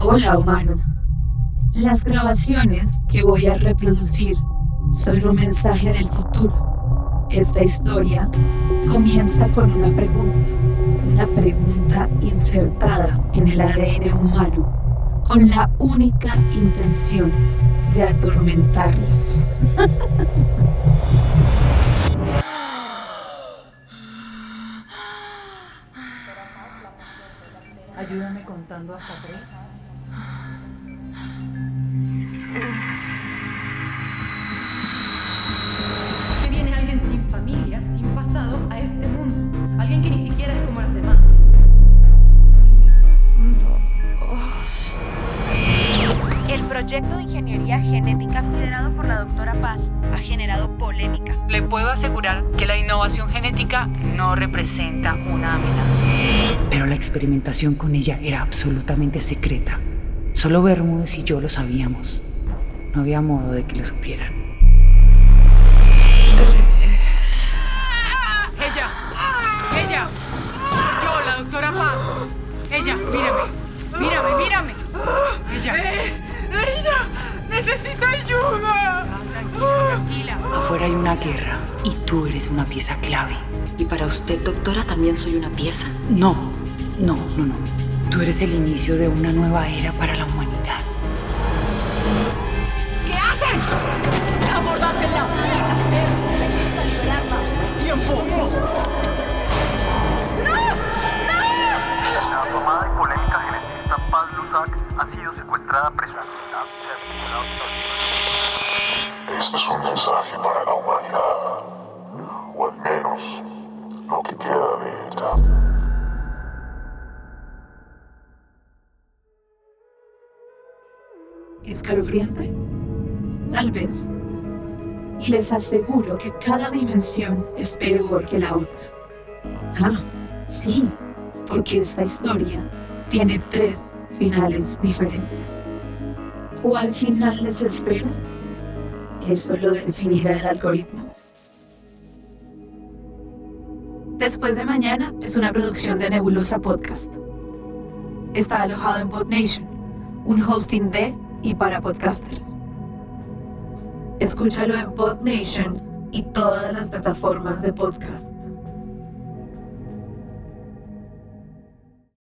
Hola humano. Las grabaciones que voy a reproducir son un mensaje del futuro. Esta historia comienza con una pregunta, una pregunta insertada en el ADN humano con la única intención de atormentarlos. Ayúdame contando hasta tres. Que viene alguien sin familia, sin pasado, a este mundo. Alguien que ni siquiera es como los demás. El proyecto de ingeniería genética liderado por la doctora Paz ha generado polémica. Le puedo asegurar que la innovación genética no representa una amenaza. Pero la experimentación con ella era absolutamente secreta. Solo Bermúdez y yo lo sabíamos. No había modo de que lo supieran. Ella, ella, yo, la doctora Paz. Ella, mírame, mírame, mírame. Ella. ella, necesita ayuda. Tranquila, tranquila. Afuera hay una guerra y tú eres una pieza clave. Y para usted, doctora, también soy una pieza. No, no, no, no. Tú eres el inicio de una nueva era para la humanidad. ¿Qué hacen? ¡Abordásenla! ¡Venimos a liberarla! La afamada y polémica genetista Paz Lusac ha sido secuestrada presumiblemente. Este es un mensaje para la humanidad, o al menos escalofriante? Tal vez. Y les aseguro que cada dimensión es peor que la otra. Ah, sí, porque esta historia tiene tres finales diferentes. ¿Cuál final les espera? Eso lo definirá el algoritmo. Después de mañana es una producción de Nebulosa Podcast. Está alojado en PodNation, un hosting de y para podcasters. Escúchalo en PodNation y todas las plataformas de podcast.